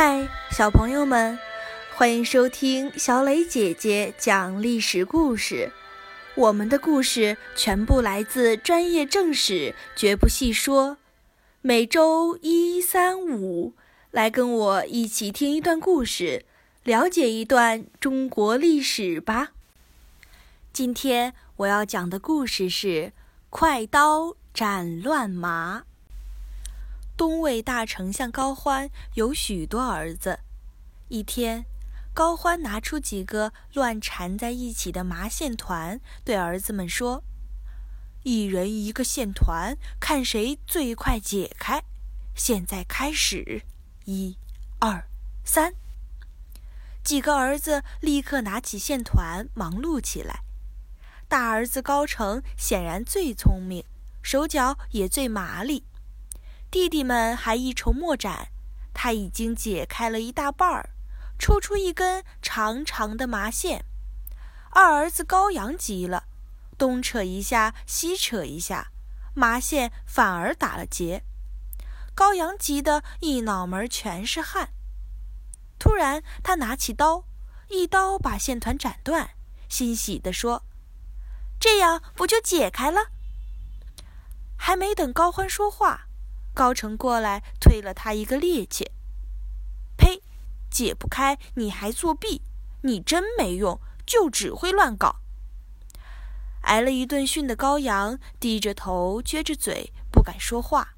嗨，小朋友们，欢迎收听小磊姐姐讲历史故事。我们的故事全部来自专业正史，绝不细说。每周一、三、五，来跟我一起听一段故事，了解一段中国历史吧。今天我要讲的故事是“快刀斩乱麻”。东魏大丞相高欢有许多儿子。一天，高欢拿出几个乱缠在一起的麻线团，对儿子们说：“一人一个线团，看谁最快解开。现在开始，一、二、三。”几个儿子立刻拿起线团，忙碌起来。大儿子高成显然最聪明，手脚也最麻利。弟弟们还一筹莫展，他已经解开了一大半儿，抽出一根长长的麻线。二儿子高阳急了，东扯一下，西扯一下，麻线反而打了结。高阳急得一脑门全是汗。突然，他拿起刀，一刀把线团斩断，欣喜地说：“这样不就解开了？”还没等高欢说话。高成过来推了他一个趔趄，呸！解不开你还作弊，你真没用，就只会乱搞。挨了一顿训的高阳低着头撅着嘴不敢说话。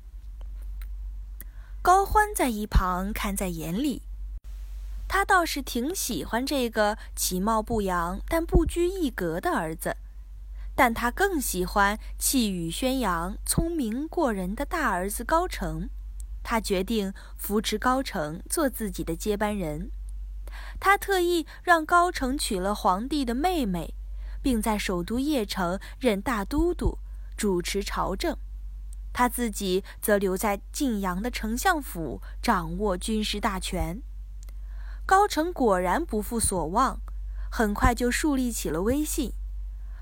高欢在一旁看在眼里，他倒是挺喜欢这个其貌不扬但不拘一格的儿子。但他更喜欢气宇轩扬、聪明过人的大儿子高成，他决定扶持高成做自己的接班人。他特意让高成娶了皇帝的妹妹，并在首都邺城任大都督，主持朝政。他自己则留在晋阳的丞相府，掌握军事大权。高成果然不负所望，很快就树立起了威信。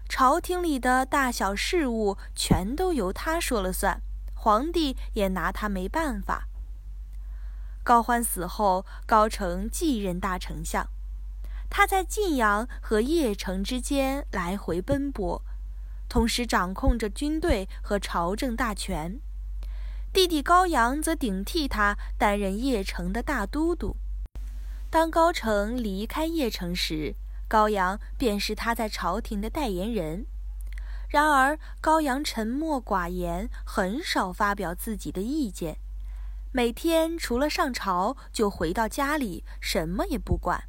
朝廷里的大小事务全都由他说了算，皇帝也拿他没办法。高欢死后，高成继任大丞相，他在晋阳和邺城之间来回奔波，同时掌控着军队和朝政大权。弟弟高阳则顶替他担任邺城的大都督。当高成离开邺城时，高阳便是他在朝廷的代言人。然而，高阳沉默寡言，很少发表自己的意见。每天除了上朝，就回到家里，什么也不管。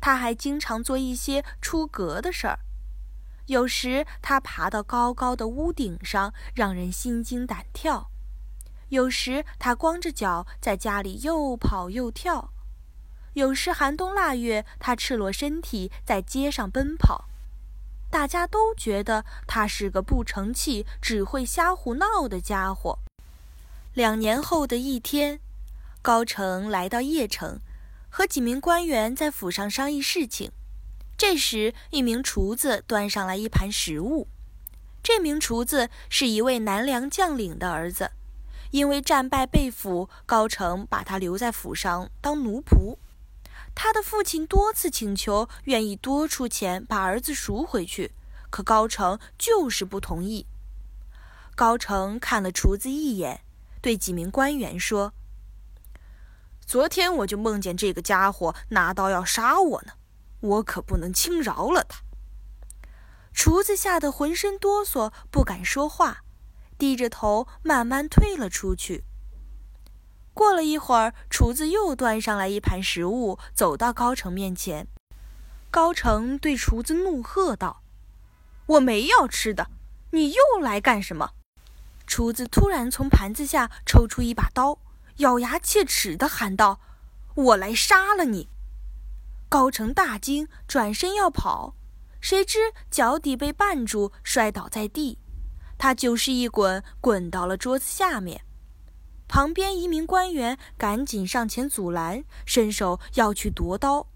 他还经常做一些出格的事儿。有时，他爬到高高的屋顶上，让人心惊胆跳；有时，他光着脚在家里又跑又跳。有时寒冬腊月，他赤裸身体在街上奔跑，大家都觉得他是个不成器、只会瞎胡闹的家伙。两年后的一天，高成来到邺城，和几名官员在府上商议事情。这时，一名厨子端上来一盘食物。这名厨子是一位南梁将领的儿子，因为战败被俘，高成把他留在府上当奴仆。他的父亲多次请求，愿意多出钱把儿子赎回去，可高成就是不同意。高成看了厨子一眼，对几名官员说：“昨天我就梦见这个家伙拿刀要杀我呢，我可不能轻饶了他。”厨子吓得浑身哆嗦，不敢说话，低着头慢慢退了出去。过了一会儿，厨子又端上来一盘食物，走到高成面前。高成对厨子怒喝道：“我没要吃的，你又来干什么？”厨子突然从盘子下抽出一把刀，咬牙切齿地喊道：“我来杀了你！”高成大惊，转身要跑，谁知脚底被绊住，摔倒在地。他就是一滚，滚到了桌子下面。旁边一名官员赶紧上前阻拦，伸手要去夺刀。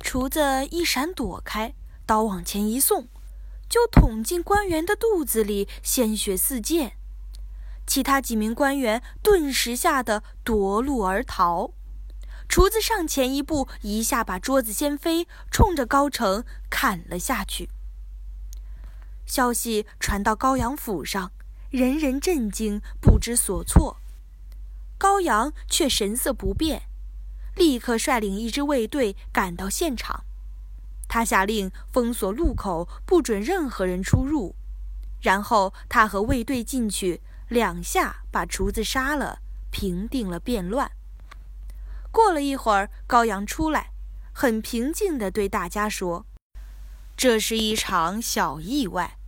厨子一闪躲开，刀往前一送，就捅进官员的肚子里，鲜血四溅。其他几名官员顿时吓得夺路而逃。厨子上前一步，一下把桌子掀飞，冲着高城砍了下去。消息传到高阳府上，人人震惊，不知所措。高阳却神色不变，立刻率领一支卫队赶到现场。他下令封锁路口，不准任何人出入。然后他和卫队进去，两下把厨子杀了，平定了变乱。过了一会儿，高阳出来，很平静地对大家说：“这是一场小意外，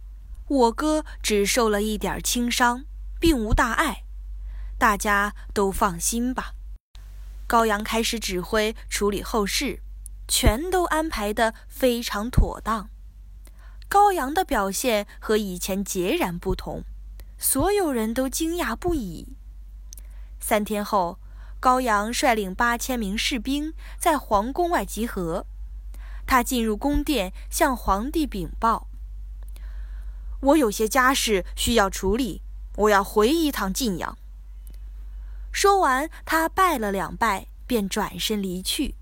我哥只受了一点轻伤，并无大碍，大家都放心吧。”高阳开始指挥处理后事，全都安排得非常妥当。高阳的表现和以前截然不同，所有人都惊讶不已。三天后。高阳率领八千名士兵在皇宫外集合。他进入宫殿，向皇帝禀报：“我有些家事需要处理，我要回一趟晋阳。”说完，他拜了两拜，便转身离去。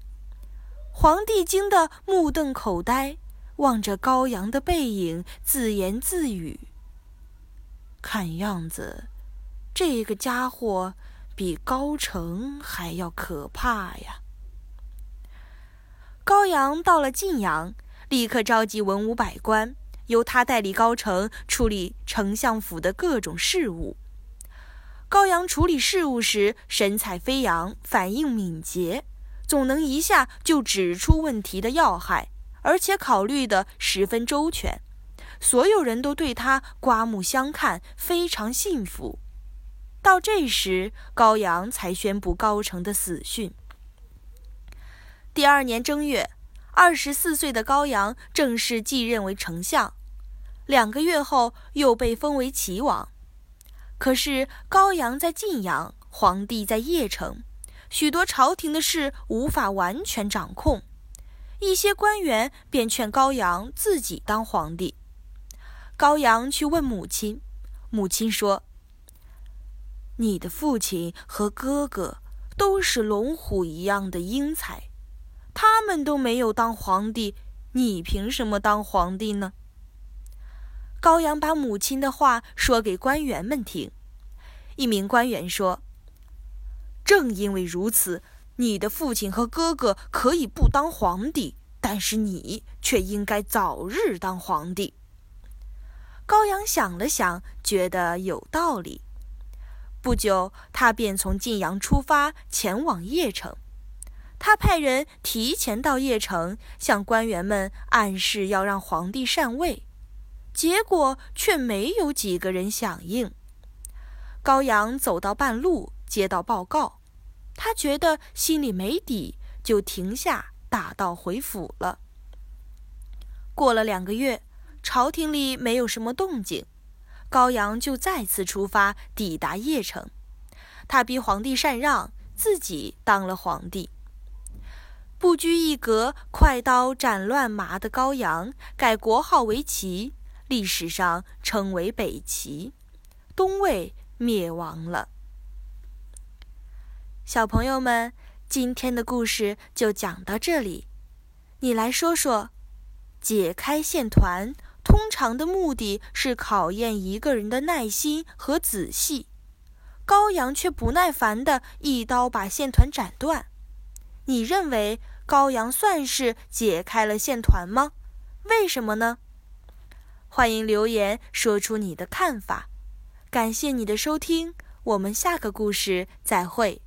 皇帝惊得目瞪口呆，望着高阳的背影，自言自语：“看样子，这个家伙……”比高城还要可怕呀！高阳到了晋阳，立刻召集文武百官，由他代理高城处理丞相府的各种事务。高阳处理事务时神采飞扬，反应敏捷，总能一下就指出问题的要害，而且考虑得十分周全。所有人都对他刮目相看，非常信服。到这时，高阳才宣布高城的死讯。第二年正月，二十四岁的高阳正式继任为丞相。两个月后，又被封为齐王。可是高阳在晋阳，皇帝在邺城，许多朝廷的事无法完全掌控。一些官员便劝高阳自己当皇帝。高阳去问母亲，母亲说。你的父亲和哥哥都是龙虎一样的英才，们都没有当皇帝，你凭什么当皇帝呢？高阳把母亲的话说给官员们听。一名官员说：“正因为如此，你的父亲和哥哥可以不当皇帝，但是你却应该早日当皇帝。”高阳想了想，觉得有道理。不久，他便从晋阳出发，前往邺城。他派人提前到邺城，向官员们暗示要让皇帝禅位，结果却没有几个人响应。高阳走到半路，接到报告，他觉得心里没底，就停下，打道回府了。过了两个月，朝廷里没有什么动静。高阳就再次出发，抵达邺城。他逼皇帝禅让，自己当了皇帝。不拘一格、快刀斩乱麻的高阳，改国号为齐，历史上称为北齐。东魏灭亡了。小朋友们，今天的故事就讲到这里。你来说说，解开线团。通常的目的是考验一个人的耐心和仔细，高阳却不耐烦的一刀把线团斩断。你认为羔羊算是解开了线团吗？为什么呢？欢迎留言说出你的看法。感谢你的收听，我们下个故事再会。